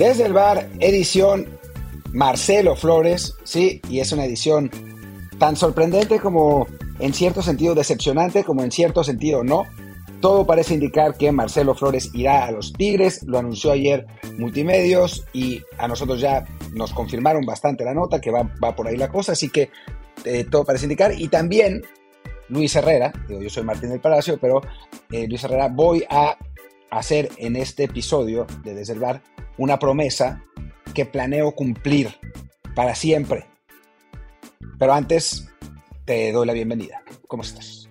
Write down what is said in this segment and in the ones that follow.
Desde el bar, edición Marcelo Flores, sí, y es una edición tan sorprendente como en cierto sentido decepcionante, como en cierto sentido no. Todo parece indicar que Marcelo Flores irá a los Tigres, lo anunció ayer Multimedios y a nosotros ya nos confirmaron bastante la nota, que va, va por ahí la cosa, así que eh, todo parece indicar. Y también Luis Herrera, digo, yo soy Martín del Palacio, pero eh, Luis Herrera, voy a hacer en este episodio de Desde el Bar una promesa que planeo cumplir para siempre. Pero antes te doy la bienvenida. ¿Cómo estás?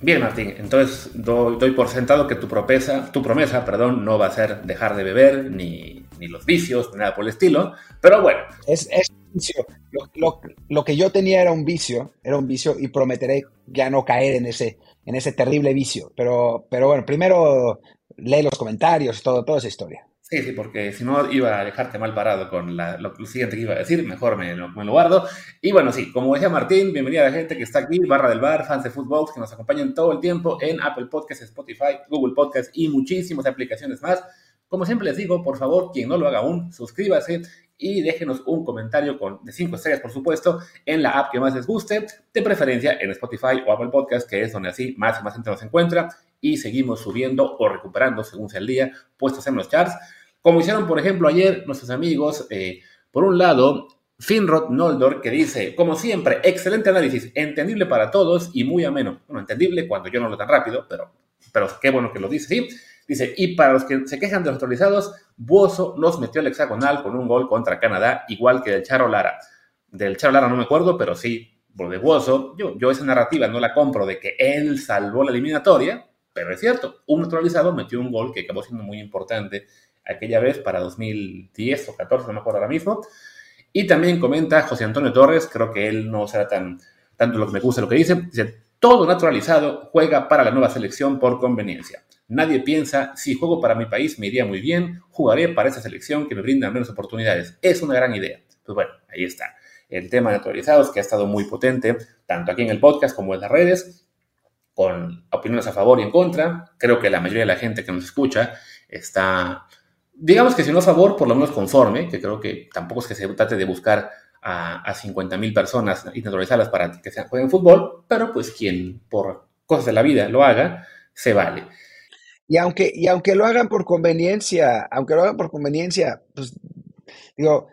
Bien, Martín. Entonces doy, doy por sentado que tu promesa, tu promesa, perdón, no va a ser dejar de beber ni, ni los vicios ni nada por el estilo. Pero bueno. Es, es un vicio. Lo, lo, lo, que yo tenía era un vicio, era un vicio y prometeré ya no caer en ese, en ese terrible vicio. Pero, pero bueno, primero lee los comentarios, todo, toda esa historia. Sí, sí, porque si no iba a dejarte mal parado con la, lo, lo, siguiente que iba a decir, mejor me, me, lo guardo. Y bueno, sí, como decía Martín, bienvenida a la gente que está aquí, barra del bar, fans de fútbol, que nos acompañan todo el tiempo en Apple Podcasts, Spotify, Google Podcasts y muchísimas aplicaciones más. Como siempre les digo, por favor, quien no lo haga aún, suscríbase y déjenos un comentario con, de 5 estrellas, por supuesto, en la app que más les guste, de preferencia en Spotify o Apple Podcasts, que es donde así más y más gente nos encuentra y seguimos subiendo o recuperando, según sea el día, puestos en los charts. Como hicieron, por ejemplo, ayer nuestros amigos, eh, por un lado, Finrod Noldor, que dice, como siempre, excelente análisis, entendible para todos y muy ameno. Bueno, entendible cuando yo no lo tan rápido, pero, pero qué bueno que lo dice, sí. Dice, y para los que se quejan de los actualizados, Buoso nos metió el hexagonal con un gol contra Canadá, igual que del Charo Lara. Del Charo Lara no me acuerdo, pero sí, por de Buoso, yo, yo esa narrativa no la compro de que él salvó la eliminatoria, pero es cierto, un naturalizado metió un gol que acabó siendo muy importante aquella vez para 2010 o 14, no me acuerdo ahora mismo. Y también comenta José Antonio Torres, creo que él no será tan tanto lo que me gusta lo que dice, dice, todo naturalizado juega para la nueva selección por conveniencia. Nadie piensa, si juego para mi país me iría muy bien, jugaré para esa selección que me brinda menos oportunidades. Es una gran idea. Pues bueno, ahí está. El tema de naturalizados que ha estado muy potente, tanto aquí en el podcast como en las redes, con opiniones a favor y en contra. Creo que la mayoría de la gente que nos escucha está digamos que si no a favor, por lo menos conforme, que creo que tampoco es que se trate de buscar a, a 50 mil personas y naturalizarlas para que se jueguen fútbol, pero pues quien por cosas de la vida lo haga, se vale. Y aunque, y aunque lo hagan por conveniencia, aunque lo hagan por conveniencia, pues digo,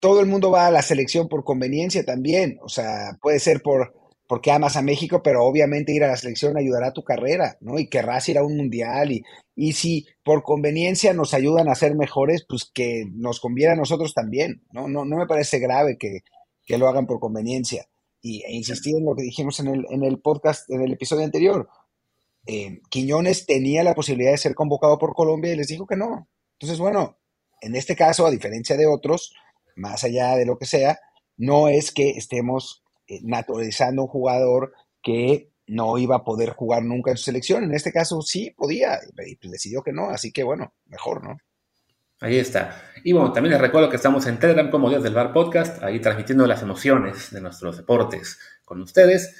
todo el mundo va a la selección por conveniencia también, o sea, puede ser por, porque amas a México, pero obviamente ir a la selección ayudará a tu carrera, ¿no? Y querrás ir a un mundial y, y si por conveniencia nos ayudan a ser mejores, pues que nos conviene a nosotros también, ¿no? No, me parece grave que, que lo hagan por conveniencia. Y e insistir en lo que dijimos en el, en el podcast, en el episodio anterior. Eh, Quiñones tenía la posibilidad de ser convocado por Colombia y les dijo que no. Entonces, bueno, en este caso, a diferencia de otros, más allá de lo que sea, no es que estemos naturalizando un jugador que no iba a poder jugar nunca en su selección. En este caso sí podía, y pues decidió que no, así que bueno, mejor, ¿no? Ahí está. Y bueno, también les recuerdo que estamos en Telegram como Dios del Bar Podcast, ahí transmitiendo las emociones de nuestros deportes con ustedes.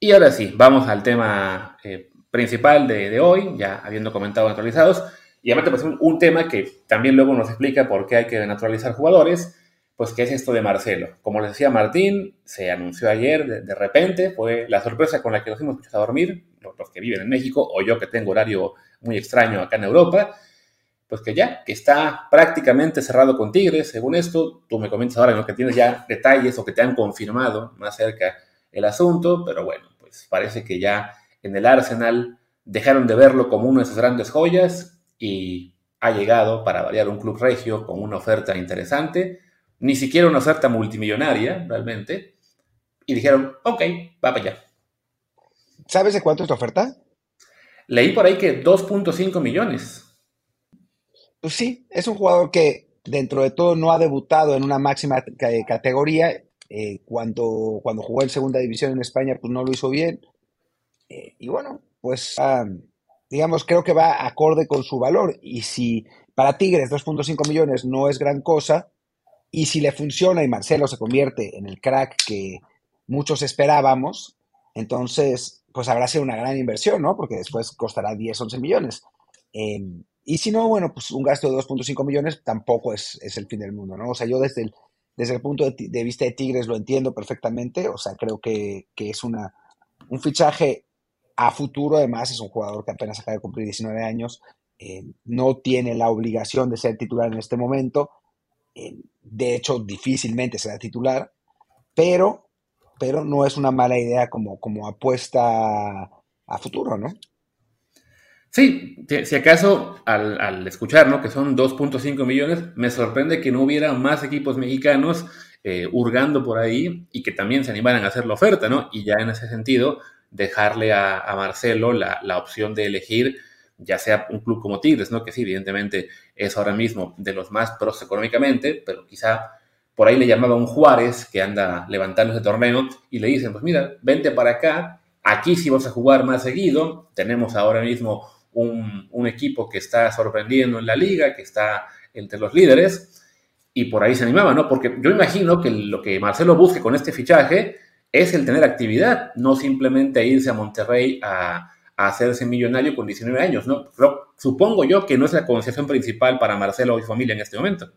Y ahora sí, vamos al tema eh, principal de, hoy, ya habiendo comentado actualizados. Y además, pues, un, un tema que también luego nos explica por qué hay que naturalizar jugadores, pues qué es esto de Marcelo. Como les decía Martín, se anunció ayer de, repente, fue la sorpresa con la que nos hemos a dormir, los, que viven en México, o yo que tengo horario muy extraño acá en Europa, pues que ya, que está prácticamente cerrado con Tigres, según esto, tú me comentas ahora lo que tienes ya detalles o que te han confirmado más cerca el asunto, pero bueno, pues parece que ya en el Arsenal dejaron de verlo como una de sus grandes joyas y ha llegado para variar un club regio con una oferta interesante ni siquiera una oferta multimillonaria, realmente, y dijeron, ok, va para allá. ¿Sabes de cuánto es la oferta? Leí por ahí que 2.5 millones. Pues sí, es un jugador que dentro de todo no ha debutado en una máxima categoría. Eh, cuando, cuando jugó en segunda división en España, pues no lo hizo bien. Eh, y bueno, pues digamos, creo que va acorde con su valor. Y si para Tigres 2.5 millones no es gran cosa, y si le funciona y Marcelo se convierte en el crack que muchos esperábamos, entonces pues habrá sido una gran inversión, ¿no? Porque después costará 10, 11 millones. Em, y si no, bueno, pues un gasto de 2.5 millones tampoco es, el fin del mundo, ¿no? O sea, yo desde el, desde el punto de, vista de Tigres lo entiendo perfectamente, o sea, creo que, es una, un fichaje a futuro, además es un jugador que apenas acaba de cumplir 19 años, eh, no tiene la obligación de ser titular en este momento, de hecho, difícilmente será titular, pero, pero no es una mala idea como, como apuesta a futuro, ¿no? Sí, si acaso al, escuchar ¿no? que son 2.5 millones, me sorprende que no hubiera más equipos mexicanos eh, hurgando por ahí y que también se animaran a hacer la oferta, ¿no? Y ya en ese sentido, dejarle a, Marcelo la, la, opción de elegir ya sea un club como Tigres, ¿no? Que sí, evidentemente es ahora mismo de los más pros económicamente, pero quizá por ahí le llamaba un Juárez que anda levantando ese torneo y le dicen, pues mira, vente para acá, aquí sí vas a jugar más seguido, tenemos ahora mismo un, un equipo que está sorprendiendo en la liga, que está entre los líderes, y por ahí se animaba, ¿no? Porque yo imagino que lo que Marcelo busque con este fichaje es el tener actividad, no simplemente irse a Monterrey a a hacerse millonario con 19 años, ¿no? Supongo yo que no es la concesión principal para Marcelo y su familia en este momento.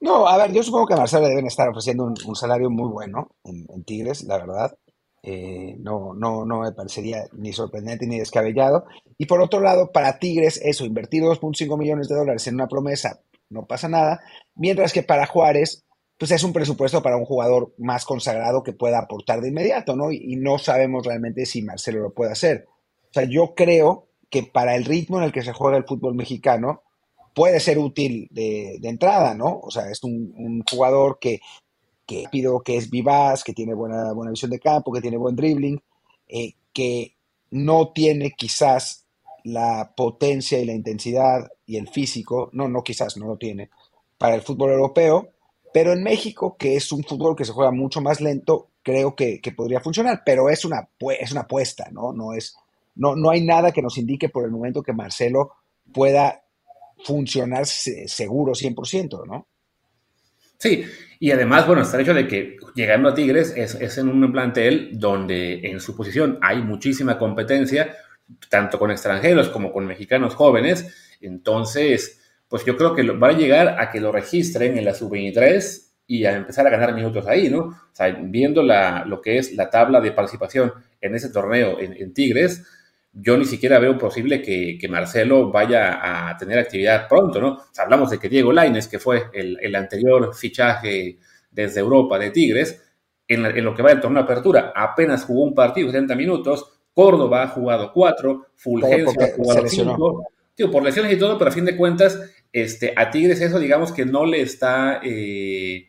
No, a ver, yo supongo que a Marcelo deben estar ofreciendo un, salario muy bueno en, Tigres, la verdad. Eh, no, no, no me parecería ni sorprendente ni descabellado. Y por otro lado, para Tigres, eso, invertir 2.5 millones de dólares en una promesa, no pasa nada. Mientras que para Juárez, pues es un presupuesto para un jugador más consagrado que pueda aportar de inmediato, ¿no? y no sabemos realmente si Marcelo lo puede hacer. Sea, yo creo que para el ritmo en el que se juega el fútbol mexicano puede ser útil de, entrada, ¿no? O sea, es un, jugador que, que que es vivaz, que tiene buena, buena visión de campo, que tiene buen dribbling, eh, que no tiene quizás la potencia y la intensidad y el físico, no, no quizás, no lo tiene, para el fútbol europeo, pero en México, que es un fútbol que se juega mucho más lento, creo que, que podría funcionar, pero es una, es una apuesta, ¿no? No es, no, no hay nada que nos indique por el momento que Marcelo pueda funcionar seguro 100%, ¿no? Sí, y además, bueno, está el hecho de que llegando a Tigres es, en un plantel donde en su posición hay muchísima competencia, tanto con extranjeros como con mexicanos jóvenes. Entonces, pues yo creo que va a llegar a que lo registren en la sub-23 y a empezar a ganar minutos ahí, ¿no? O sea, viendo la, lo que es la tabla de participación en ese torneo en Tigres, yo ni siquiera veo posible que, Marcelo vaya a tener actividad pronto, ¿no? hablamos de que Diego Laines, que fue el, anterior fichaje desde Europa de Tigres, en, lo que va del torneo de apertura, apenas jugó un partido, 70 minutos, Córdoba ha jugado cuatro, Fulgencio ha jugado cinco, por lesiones y todo, pero a fin de cuentas, este, a Tigres eso digamos que no le está eh,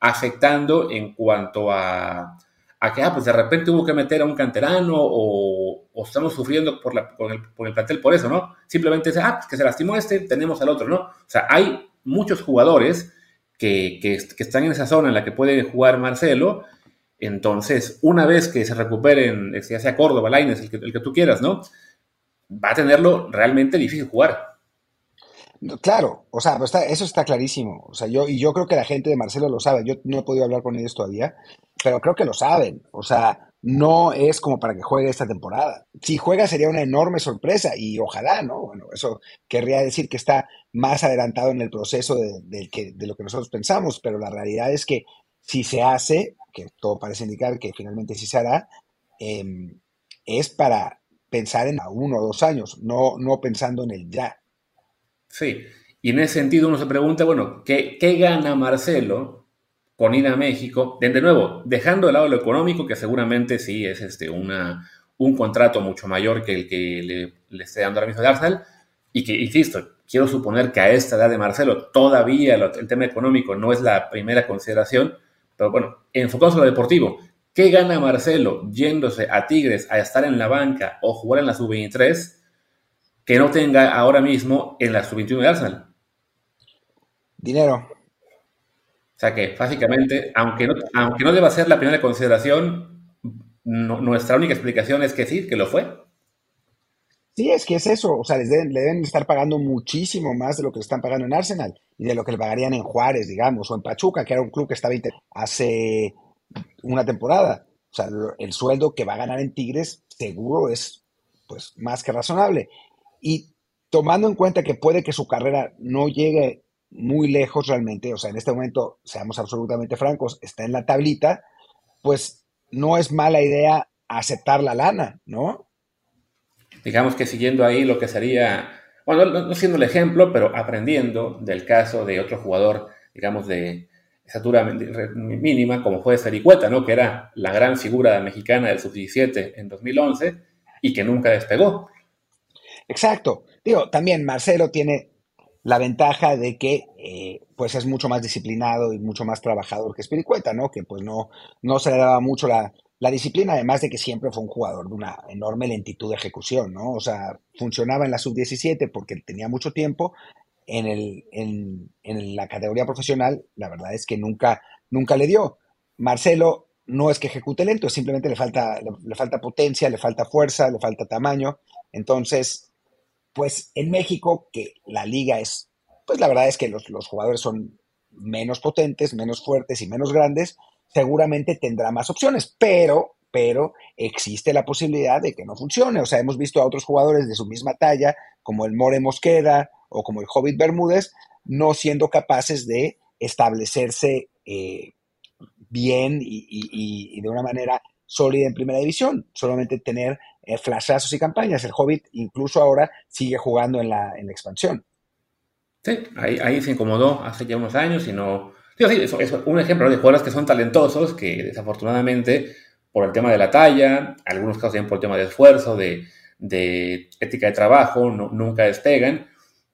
afectando en cuanto a, a que, ah, pues de repente hubo que meter a un canterano o, estamos sufriendo por, el, por, el, plantel por eso, ¿no? Simplemente es, ah, pues que se lastimó este, tenemos al otro, ¿no? O sea, hay muchos jugadores que, que, están en esa zona en la que puede jugar Marcelo. Entonces, una vez que se recuperen, ya sea Córdoba, Laines, el que, el que tú quieras, ¿no? Va a tenerlo realmente difícil jugar. Claro, o sea, eso está clarísimo. O sea, yo, y yo creo que la gente de Marcelo lo sabe. Yo no he podido hablar con ellos todavía, pero creo que lo saben. O sea, no es como para que juegue esta temporada. Si juega sería una enorme sorpresa y ojalá, ¿no? Bueno, eso querría decir que está más adelantado en el proceso de, lo que nosotros pensamos, pero la realidad es que si se hace, que todo parece indicar que finalmente sí se hará, em, es para pensar en a uno o dos años, no, no pensando en el ya. Sí, y en ese sentido uno se pregunta, bueno, ¿qué, qué gana Marcelo con ir a México, de, nuevo, dejando de lado lo económico, que seguramente sí es este, un contrato mucho mayor que el que le, le esté dando ahora mismo de Arsenal, y que, insisto, quiero suponer que a esta edad de Marcelo todavía el tema económico no es la primera consideración, pero bueno, enfocamos en lo deportivo. ¿Qué gana Marcelo yéndose a Tigres a estar en la banca o jugar en la sub-23 que no tenga ahora mismo en la sub-21 de Arsenal? Dinero. Sea que, básicamente, aunque no, aunque no deba ser la primera consideración, nuestra única explicación es que sí, que lo fue. Sí, es que es eso. O sea, les deben, le deben estar pagando muchísimo más de lo que le están pagando en Arsenal y de lo que le pagarían en Juárez, digamos, o en Pachuca, que era un club que estaba hace una temporada. O sea, el sueldo que va a ganar en Tigres seguro es pues más que razonable. Y tomando en cuenta que puede que su carrera no llegue muy lejos realmente, o sea, en este momento, seamos absolutamente francos, está en la tablita, pues no es mala idea aceptar la lana, ¿no? Digamos que siguiendo ahí lo que sería, bueno, no siendo el ejemplo, pero aprendiendo del caso de otro jugador, digamos, de estatura mínima, como fue Sericueta, ¿no? Que era la gran figura mexicana del sub-17 en 2011 y que nunca despegó. Exacto. Digo, también Marcelo tiene la ventaja de que eh, pues es mucho más disciplinado y mucho más trabajador que Spiricueta, ¿no? Que pues no, no se le daba mucho la, disciplina, además de que siempre fue un jugador de una enorme lentitud de ejecución, ¿no? O sea, funcionaba en la sub-17 porque tenía mucho tiempo. En, el, en, en, la categoría profesional, la verdad es que nunca, nunca le dio. Marcelo no es que ejecute lento, simplemente le falta, le falta potencia, le falta fuerza, le falta tamaño. Entonces, pues en México, que la liga es, pues la verdad es que los, jugadores son menos potentes, menos fuertes y menos grandes, seguramente tendrá más opciones, pero, pero existe la posibilidad de que no funcione. O sea, hemos visto a otros jugadores de su misma talla, como el More Mosqueda o como el Hobbit Bermúdez, no siendo capaces de establecerse eh, bien y, de una manera sólida en primera división, solamente tener eh, flashazos y campañas. El Hobbit incluso ahora sigue jugando en la, en la expansión. Sí, ahí, ahí, se incomodó hace ya unos años y no... es un ejemplo de jugadores que son talentosos, que desafortunadamente por el tema de la talla, algunos casos también por el tema de esfuerzo, de, de ética de trabajo, nunca despegan.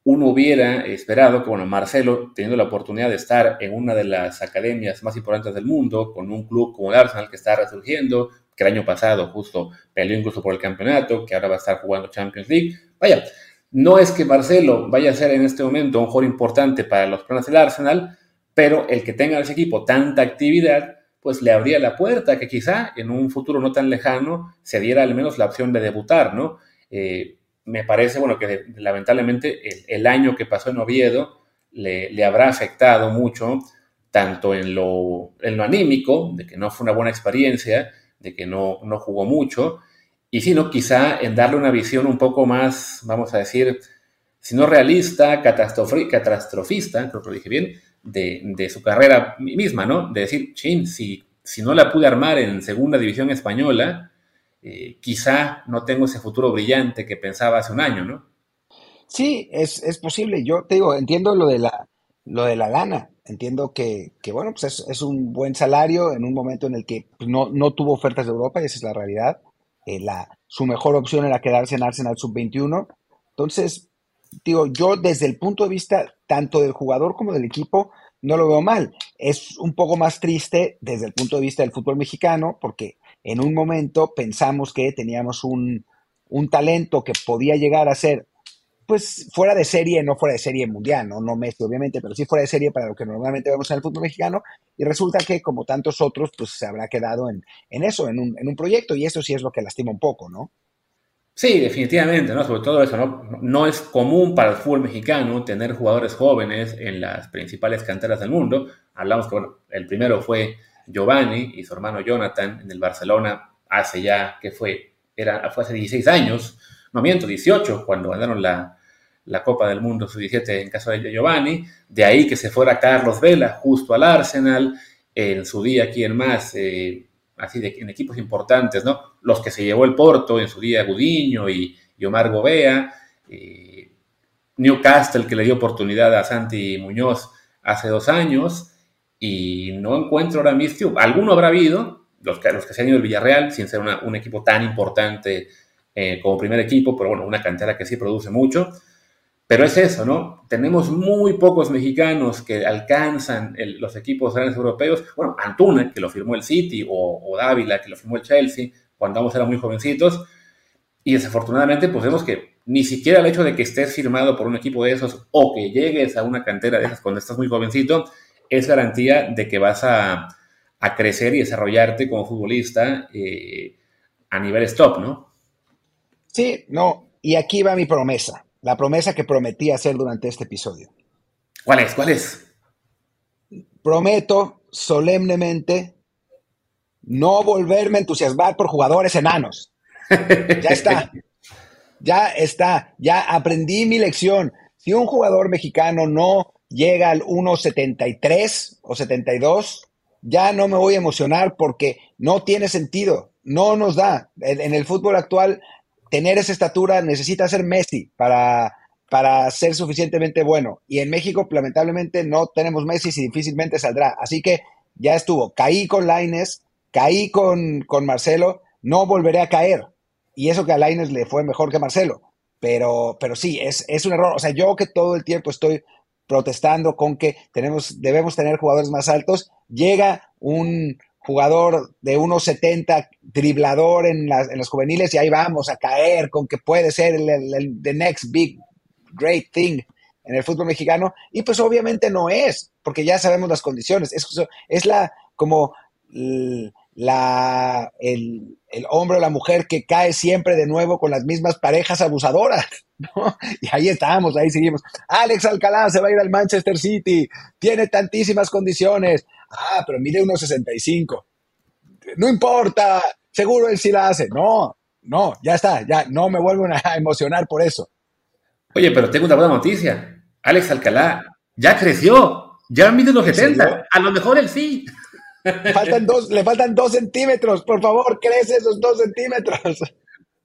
Uno hubiera esperado que, bueno, Marcelo, teniendo la oportunidad de estar en una de las academias más importantes del mundo, con un club como el Arsenal que está resurgiendo, que el año pasado justo peleó incluso por el campeonato, que ahora va a estar jugando Champions League. Vaya, no es que Marcelo vaya a ser en este momento un jugador importante para los planes del Arsenal, pero el que tenga ese equipo tanta actividad, pues le abría la puerta que quizá en un futuro no tan lejano se diera al menos la opción de debutar, ¿no? Eh, me parece, bueno, que lamentablemente el, año que pasó en Oviedo le, habrá afectado mucho, tanto en lo, en lo anímico, de que no fue una buena experiencia, de que no, no jugó mucho, y sino quizá en darle una visión un poco más, vamos a decir, si no realista, catastrofista, creo que lo dije bien, de, su carrera misma, ¿no? De decir, chin, si, si no la pude armar en segunda división española, eh, quizá no tengo ese futuro brillante que pensaba hace un año, ¿no? Sí, es, es posible. Yo te digo, entiendo lo de la, lo de la lana. Entiendo que, bueno, pues es, un buen salario en un momento en el que pues, no, no tuvo ofertas de Europa y esa es la realidad. Eh, la, su mejor opción era quedarse en Arsenal sub-21. Entonces, digo, yo desde el punto de vista tanto del jugador como del equipo, no lo veo mal. Es un poco más triste desde el punto de vista del fútbol mexicano, porque en un momento pensamos que teníamos un, un talento que podía llegar a ser pues fuera de serie, no fuera de serie mundial, ¿no? no Messi obviamente, pero sí fuera de serie para lo que normalmente vemos en el fútbol mexicano, y resulta que como tantos otros, pues se habrá quedado en, eso, en un, en un, proyecto, y eso sí es lo que lastima un poco, ¿no? Sí, definitivamente, ¿no? Sobre todo eso, ¿no? No es común para el fútbol mexicano tener jugadores jóvenes en las principales canteras del mundo. Hablamos que, bueno, el primero fue Giovanni y su hermano Jonathan en el Barcelona hace ya, que fue, era, fue hace 16 años, no miento, 18, cuando ganaron la, la Copa del Mundo sub-17 en caso de Giovanni, de ahí que se fuera Carlos Vela justo al Arsenal, en su día aquí en más, eh, así de, en equipos importantes, ¿no? Los que se llevó el Porto en su día Gudiño y, Omar Gobea, eh, Newcastle que le dio oportunidad a Santi Muñoz hace dos años, y no encuentro ahora mismo, alguno habrá habido, los que, los que se han ido del Villarreal, sin ser un equipo tan importante eh, como primer equipo, pero bueno, una cantera que sí produce mucho. Pero es eso, ¿no? Tenemos muy pocos mexicanos que alcanzan los equipos grandes europeos. Bueno, Antuna, que lo firmó el City, o, Dávila, que lo firmó el Chelsea, cuando ambos eran muy jovencitos. Y desafortunadamente, pues vemos que ni siquiera el hecho de que estés firmado por un equipo de esos o que llegues a una cantera de esas cuando estás muy jovencito es garantía de que vas a, crecer y desarrollarte como futbolista eh, a nivel stop, ¿no? Sí, no. Y aquí va mi promesa la promesa que prometí hacer durante este episodio. ¿Cuál es? ¿Cuál es? Prometo solemnemente no volverme a entusiasmar por jugadores enanos. Ya está. Ya está. Ya aprendí mi lección. Si un jugador mexicano no llega al 1.73 o 72, ya no me voy a emocionar porque no tiene sentido. No nos da. En, el fútbol actual tener esa estatura necesita ser Messi para, para ser suficientemente bueno. Y en México, lamentablemente, no tenemos Messi y difícilmente saldrá. Así que ya estuvo. Caí con Laines, caí con, con Marcelo, no volveré a caer. Y eso que a Laines le fue mejor que Marcelo. Pero, pero sí, es, es un error. O sea, yo que todo el tiempo estoy protestando con que tenemos, debemos tener jugadores más altos, llega un, jugador de 1.70, driblador en las, en los juveniles y ahí vamos a caer con que puede ser el, the next big great thing en el fútbol mexicano. Y pues obviamente no es, porque ya sabemos las condiciones, es, es la como la, el, el, hombre o la mujer que cae siempre de nuevo con las mismas parejas abusadoras, ¿no? Y ahí estamos, ahí seguimos. Alex Alcalá se va a ir al Manchester City, tiene tantísimas condiciones, Ah, pero mide 1,65. No importa, seguro él sí la hace. No, no, ya está, ya no me vuelvo a emocionar por eso. Oye, pero tengo una buena noticia. Alex Alcalá ya creció, ya mide los 70. A lo mejor él sí. Faltan dos, le faltan dos centímetros, por favor, crece esos dos centímetros.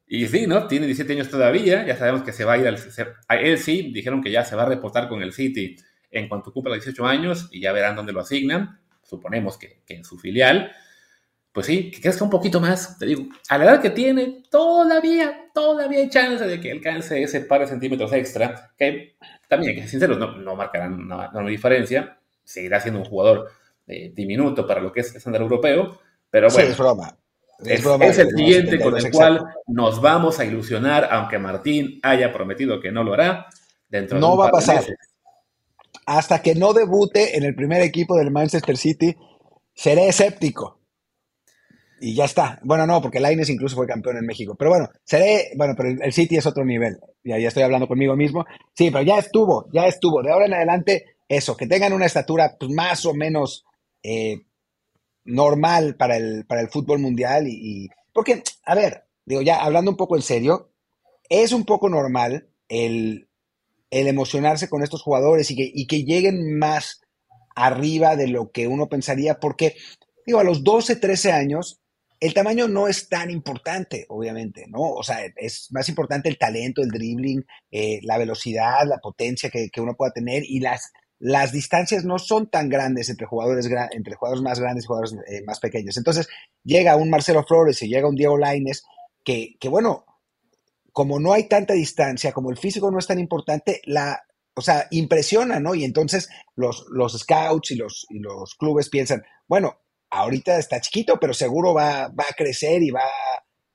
Y sí, ¿no? Tiene 17 años todavía, ya sabemos que se va a ir al... A él sí, dijeron que ya se va a reportar con el City en cuanto cumpla los 18 años y ya verán dónde lo asignan suponemos que, en su filial, pues sí, que crezca un poquito más, te digo, a la edad que tiene, todavía, todavía hay chance de que alcance ese par de centímetros extra, que también, que sinceros, no, no marcarán una, diferencia, seguirá siendo un jugador eh, diminuto para lo que es estándar europeo, pero bueno. es broma. Es, el siguiente con el cual nos vamos a ilusionar, aunque Martín haya prometido que no lo hará. Dentro no de va a pasar hasta que no debute en el primer equipo del Manchester City, seré escéptico. Y ya está. Bueno, no, porque Laines incluso fue campeón en México. Pero bueno, seré, bueno, pero el City es otro nivel. Ya, ya estoy hablando conmigo mismo. Sí, pero ya estuvo, ya estuvo. De ahora en adelante, eso, que tengan una estatura pues, más o menos eh, normal para el, para el fútbol mundial. Y, porque, a ver, digo, ya hablando un poco en serio, es un poco normal el el emocionarse con estos jugadores y que, y que lleguen más arriba de lo que uno pensaría, porque, digo, a los 12, 13 años, el tamaño no es tan importante, obviamente, ¿no? O sea, es más importante el talento, el dribbling, eh, la velocidad, la potencia que, uno pueda tener y las, las distancias no son tan grandes entre jugadores, entre jugadores más grandes y jugadores eh, más pequeños. Entonces, llega un Marcelo Flores y llega un Diego Laines que, que bueno, como no hay tanta distancia, como el físico no es tan importante, la, o sea, impresiona, ¿no? Y entonces los, los scouts y los, y los clubes piensan, bueno, ahorita está chiquito, pero seguro va, va a crecer y va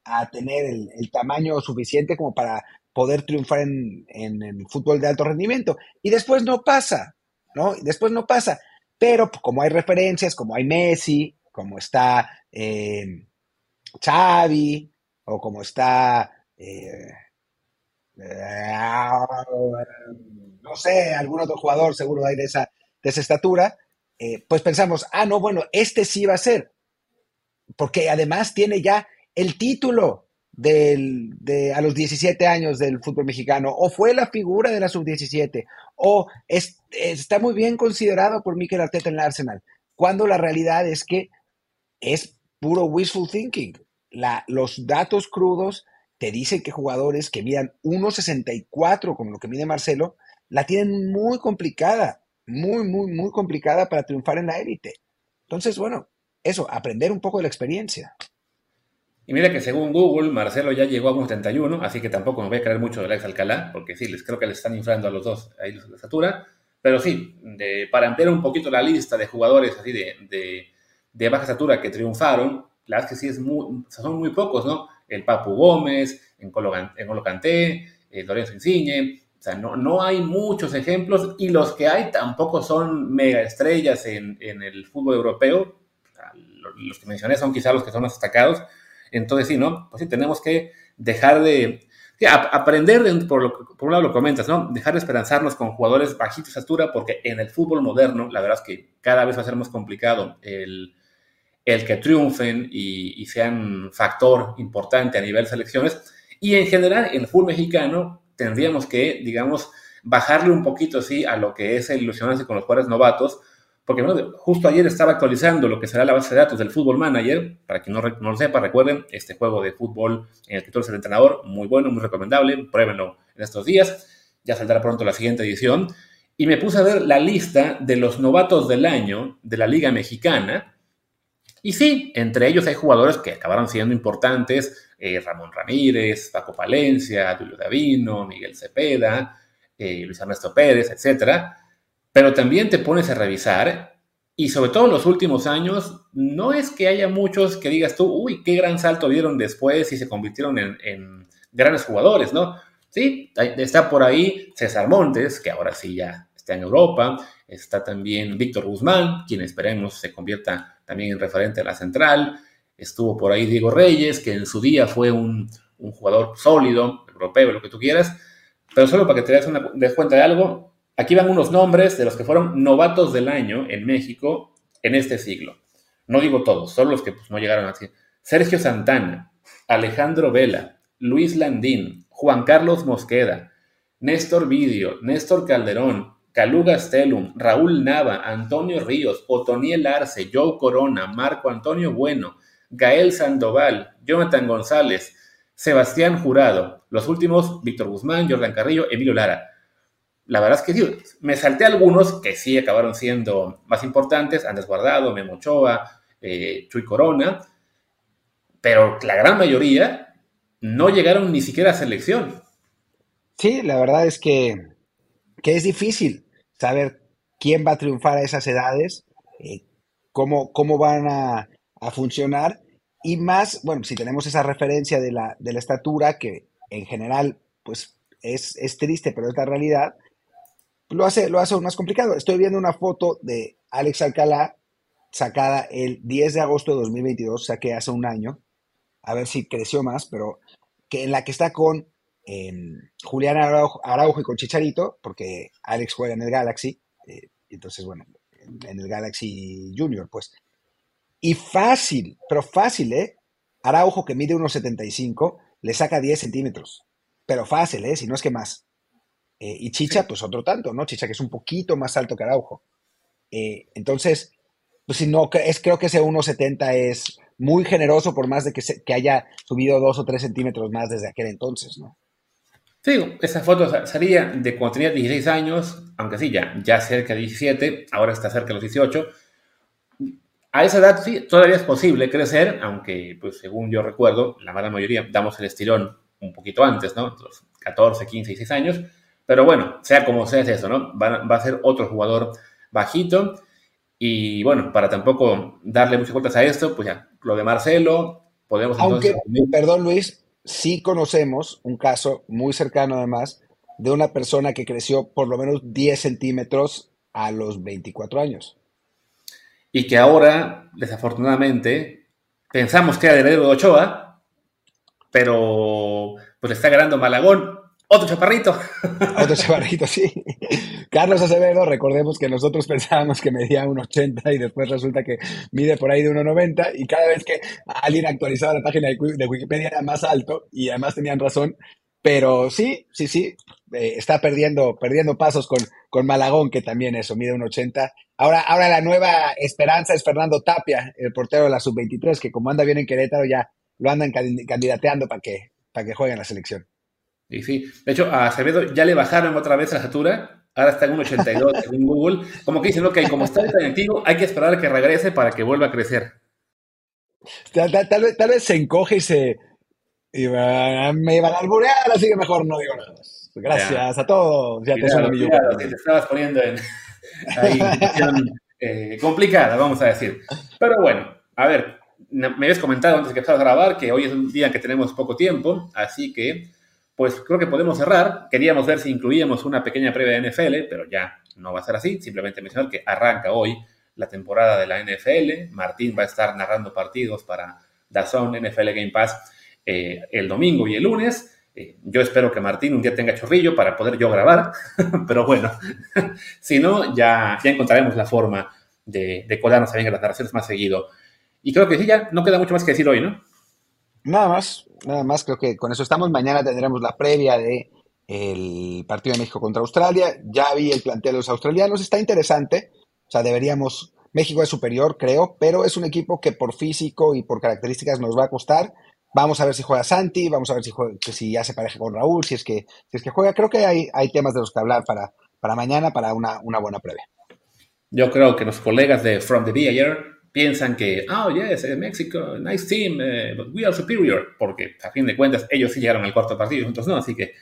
a tener el, tamaño suficiente como para poder triunfar en, el fútbol de alto rendimiento. Y después no pasa, ¿no? Y después no pasa. Pero como hay referencias, como hay Messi, como está eh, Xavi, o como está eh, no sé, algún otro jugador seguro hay de esa, de esa estatura, eh, pues pensamos, ah, no, bueno, este sí va a ser, porque además tiene ya el título del, de, a los 17 años del fútbol mexicano, o fue la figura de la sub-17, o está muy bien considerado por Mikel Arteta en el Arsenal, cuando la realidad es que es puro wishful thinking. La, los datos crudos te dicen que jugadores que midan 1.64, como lo que mide Marcelo, la tienen muy complicada, muy, muy, muy complicada para triunfar en la élite. Entonces, bueno, eso, aprender un poco de la experiencia. Y mira que según Google, Marcelo ya llegó a 1.71, así que tampoco me voy a creer mucho del ex Alcalá, porque sí, les creo que les están inflando a los dos ahí la estatura. Pero sí, de, para ampliar un poquito la lista de jugadores así de, de, baja estatura que triunfaron, la verdad es que sí es muy, son muy pocos, ¿no? El Papu Gómez, en Colo el Lorenzo Insigne, o sea, no, no hay muchos ejemplos y los que hay tampoco son mega estrellas en, en el fútbol europeo. Los que mencioné son quizás los que son más destacados. Entonces, sí, ¿no? Pues sí, tenemos que dejar de aprender, por, por, un lado lo comentas, ¿no? Dejar de esperanzarnos con jugadores bajitos de estatura, porque en el fútbol moderno, la verdad es que cada vez va a ser más complicado el, el que triunfen y, y, sean factor importante a nivel selecciones. Y en general, en el fútbol mexicano, tendríamos que, digamos, bajarle un poquito, sí, a lo que es el ilusionarse con los jugadores novatos, porque justo ayer estaba actualizando lo que será la base de datos del Fútbol Manager, para quien no, no, lo sepa, recuerden, este juego de fútbol en el que tú eres el entrenador, muy bueno, muy recomendable, pruébenlo en estos días, ya saldrá pronto la siguiente edición, y me puse a ver la lista de los novatos del año de la Liga Mexicana, y sí, entre ellos hay jugadores que acabaron siendo importantes, eh, Ramón Ramírez, Paco Palencia, Julio Davino, Miguel Cepeda, eh, Luis Ernesto Pérez, etcétera. Pero también te pones a revisar, y sobre todo en los últimos años, no es que haya muchos que digas tú, uy, qué gran salto dieron después y se convirtieron en, grandes jugadores, ¿no? Sí, está por ahí César Montes, que ahora sí ya está en Europa, está también Víctor Guzmán, quien esperemos se convierta también en referente a la central, Estuvo por ahí Diego Reyes, que en su día fue un, jugador sólido, europeo, lo que tú quieras. Pero solo para que te des, una, cuenta de algo, aquí van unos nombres de los que fueron novatos del año en México en este siglo. No digo todos, solo los que pues, no llegaron así. Sergio Santana, Alejandro Vela, Luis Landín, Juan Carlos Mosqueda, Néstor Vidio, Néstor Calderón, Caluga Stelum, Raúl Nava, Antonio Ríos, Otoniel Arce, Joe Corona, Marco Antonio Bueno, Gael Sandoval, Jonathan González, Sebastián Jurado, los últimos, Víctor Guzmán, Jordan Carrillo, Emilio Lara. La verdad es que sí, me salté algunos que sí acabaron siendo más importantes, Andrés Guardado, Memo Ochoa, eh, Chuy Corona, pero la gran mayoría no llegaron ni siquiera a selección. Sí, la verdad es que, es difícil saber quién va a triunfar a esas edades, eh, cómo, cómo van a a funcionar. Y más, bueno, si tenemos esa referencia de la, de la estatura, que en general, pues es, es, triste, pero es la realidad, lo hace, lo hace aún más complicado. Estoy viendo una foto de Alex Alcalá sacada el 10 de agosto de 2022, saqué hace un año, a ver si creció más, pero que en la que está con eh, Julián Araujo, y con Chicharito, porque Alex juega en el Galaxy, eh, entonces, bueno, en el Galaxy Junior, pues. Y fácil, pero fácil, ¿eh? Araujo, que mide 1,75, le saca 10 centímetros. Pero fácil, ¿eh? Si no es que más. Eh, y Chicha, pues otro tanto, ¿no? Chicha, que es un poquito más alto que Araujo. Eh, entonces, pues si no, es, creo que ese 1,70 es muy generoso por más de que, que haya subido 2 o 3 centímetros más desde aquel entonces, ¿no? Sí, esa foto salía de cuando tenía 16 años, aunque sí, ya, ya cerca de 17, ahora está cerca de los 18 a esa edad sí, todavía es posible crecer, aunque, pues según yo recuerdo, la gran mayoría damos el estirón un poquito antes, ¿no? Los 14, 15, 16 años. Pero bueno, sea como sea es eso, ¿no? Va, a ser otro jugador bajito. Y bueno, para tampoco darle muchas vueltas a esto, pues ya, lo de Marcelo, podemos Aunque, perdón Luis, sí conocemos un caso muy cercano además de una persona que creció por lo menos 10 centímetros a los 24 años y que ahora, desafortunadamente, pensamos que era de Ochoa, pero pues está ganando Malagón, otro chaparrito. Otro chaparrito, sí. Carlos Acevedo, recordemos que nosotros pensábamos que medía 1,80 y después resulta que mide por ahí de 1,90 y cada vez que alguien actualizaba la página de Wikipedia era más alto y además tenían razón. Pero sí, sí, sí, eh, está perdiendo, perdiendo pasos con, con Malagón, que también eso, mide 1,80. Ahora, ahora la nueva esperanza es Fernando Tapia, el portero de la sub-23, que como anda bien en Querétaro ya lo andan candidateando para que, para que juegue en la selección. Y sí, de hecho, a Acevedo ya le bajaron otra vez la estatura, ahora está en un 82 en Google. Como que dicen, ok, como está tan antiguo, hay que esperar a que regrese para que vuelva a crecer. Tal, vez, tal vez se encoge y se. me iban a alburear, así que mejor no digo nada Gracias a todos. Ya te, te estabas poniendo en ahí, eh, complicada, vamos a decir. Pero bueno, a ver, me habías comentado antes que empezara a grabar que hoy es un día que tenemos poco tiempo, así que pues creo que podemos cerrar. Queríamos ver si incluíamos una pequeña previa de NFL, pero ya no va a ser así. Simplemente mencionar que arranca hoy la temporada de la NFL. Martín va a estar narrando partidos para DAZN NFL Game Pass eh, el domingo y el lunes. Eh, yo espero que Martín un día tenga chorrillo para poder yo grabar, pero bueno, si no, ya, ya encontraremos la forma de, de colarnos también en las narraciones más seguido. Y creo que sí, ya no queda mucho más que decir hoy, ¿no? Nada más, nada más, creo que con eso estamos. Mañana tendremos la previa de el partido de México contra Australia. Ya vi el plantel de los australianos, está interesante. O sea, deberíamos, México es superior, creo, pero es un equipo que por físico y por características nos va a costar. Vamos a ver si juega Santi, vamos a ver si, si ya se pareja con Raúl, si es que, si es que juega. Creo que hay, hay temas de los que hablar para, para mañana, para una, una buena previa. Yo creo que los colegas de From the Be ayer piensan que, oh, yes, eh, México, nice team, eh, but we are superior, porque a fin de cuentas ellos sí llegaron al cuarto partido, nosotros no, así que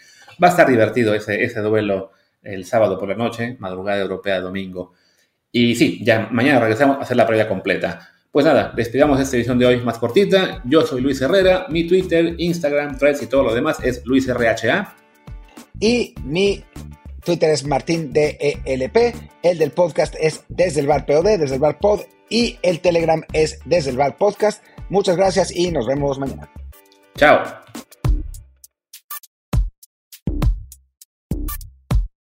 va a estar divertido ese, ese duelo el sábado por la noche, madrugada europea, domingo. Y sí, ya mañana regresamos a hacer la previa completa. Pues nada, despidamos esta edición de hoy más cortita. Yo soy Luis Herrera, mi Twitter, Instagram, Threads y todo lo demás es LuisRHA. Y mi Twitter es Martín DELP, el del podcast es desde el bar POD, desde el bar Pod y el Telegram es desde el bar podcast. Muchas gracias y nos vemos mañana. Chao.